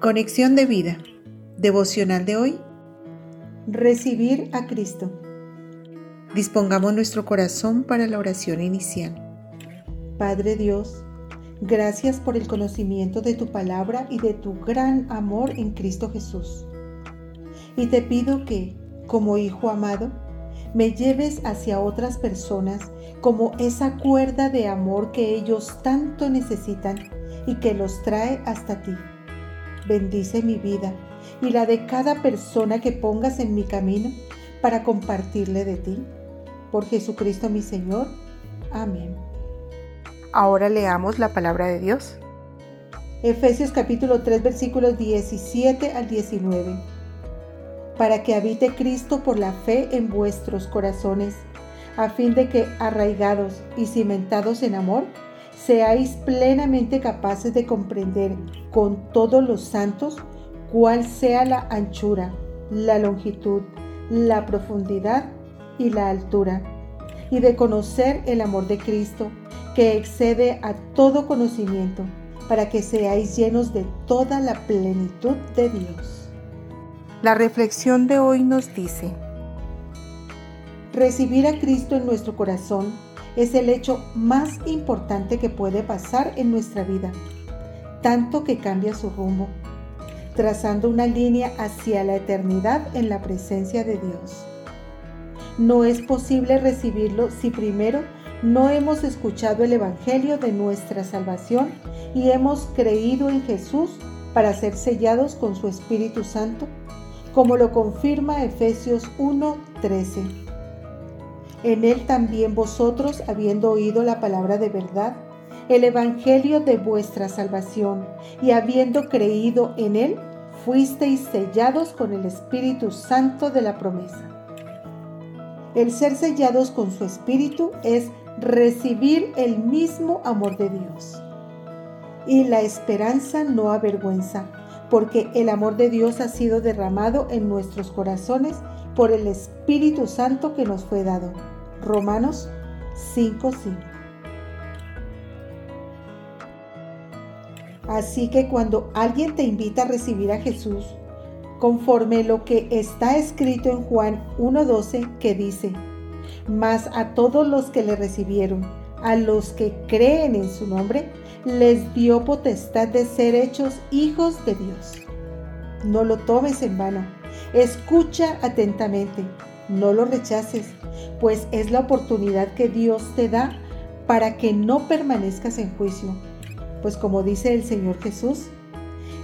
Conexión de vida. Devocional de hoy. Recibir a Cristo. Dispongamos nuestro corazón para la oración inicial. Padre Dios, gracias por el conocimiento de tu palabra y de tu gran amor en Cristo Jesús. Y te pido que, como Hijo amado, me lleves hacia otras personas como esa cuerda de amor que ellos tanto necesitan y que los trae hasta ti bendice mi vida y la de cada persona que pongas en mi camino para compartirle de ti. Por Jesucristo mi Señor. Amén. Ahora leamos la palabra de Dios. Efesios capítulo 3 versículos 17 al 19. Para que habite Cristo por la fe en vuestros corazones, a fin de que arraigados y cimentados en amor, seáis plenamente capaces de comprender con todos los santos cuál sea la anchura, la longitud, la profundidad y la altura, y de conocer el amor de Cristo, que excede a todo conocimiento, para que seáis llenos de toda la plenitud de Dios. La reflexión de hoy nos dice, recibir a Cristo en nuestro corazón es el hecho más importante que puede pasar en nuestra vida, tanto que cambia su rumbo, trazando una línea hacia la eternidad en la presencia de Dios. No es posible recibirlo si primero no hemos escuchado el Evangelio de nuestra salvación y hemos creído en Jesús para ser sellados con su Espíritu Santo, como lo confirma Efesios 1:13 en él también vosotros, habiendo oído la palabra de verdad, el Evangelio de vuestra salvación, y habiendo creído en él, fuisteis sellados con el Espíritu Santo de la promesa. El ser sellados con su Espíritu es recibir el mismo amor de Dios. Y la esperanza no avergüenza, porque el amor de Dios ha sido derramado en nuestros corazones por el Espíritu Santo que nos fue dado. Romanos 5:5. Así que cuando alguien te invita a recibir a Jesús, conforme lo que está escrito en Juan 1:12 que dice, mas a todos los que le recibieron, a los que creen en su nombre, les dio potestad de ser hechos hijos de Dios. No lo tomes en vano, escucha atentamente no lo rechaces, pues es la oportunidad que Dios te da para que no permanezcas en juicio. Pues como dice el Señor Jesús,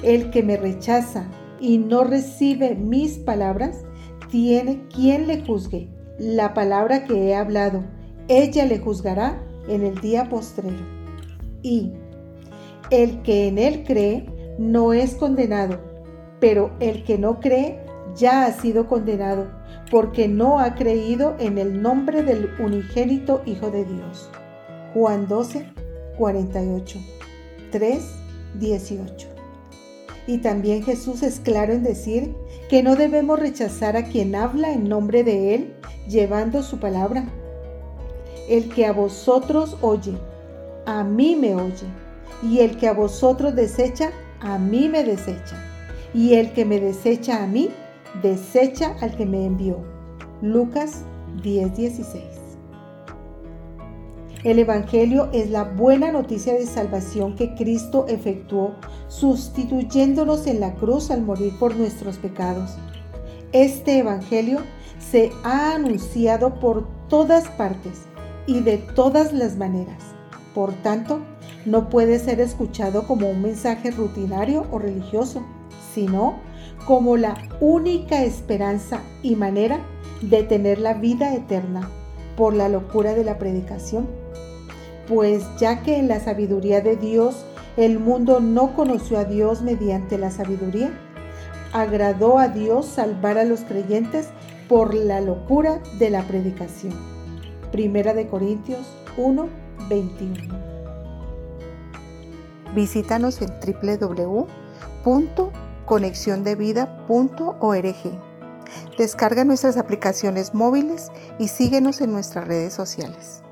el que me rechaza y no recibe mis palabras, tiene quien le juzgue. La palabra que he hablado, ella le juzgará en el día postrero. Y el que en él cree no es condenado, pero el que no cree ya ha sido condenado porque no ha creído en el nombre del unigénito Hijo de Dios. Juan 12, 48, 3, 18. Y también Jesús es claro en decir que no debemos rechazar a quien habla en nombre de Él, llevando su palabra. El que a vosotros oye, a mí me oye, y el que a vosotros desecha, a mí me desecha, y el que me desecha a mí, desecha al que me envió. Lucas 10:16. El Evangelio es la buena noticia de salvación que Cristo efectuó, sustituyéndonos en la cruz al morir por nuestros pecados. Este Evangelio se ha anunciado por todas partes y de todas las maneras. Por tanto, no puede ser escuchado como un mensaje rutinario o religioso, sino como la única esperanza y manera de tener la vida eterna por la locura de la predicación. Pues ya que en la sabiduría de Dios el mundo no conoció a Dios mediante la sabiduría, agradó a Dios salvar a los creyentes por la locura de la predicación. Primera de Corintios 1, 21. Visítanos en www.conexiondevida.org. Descarga nuestras aplicaciones móviles y síguenos en nuestras redes sociales.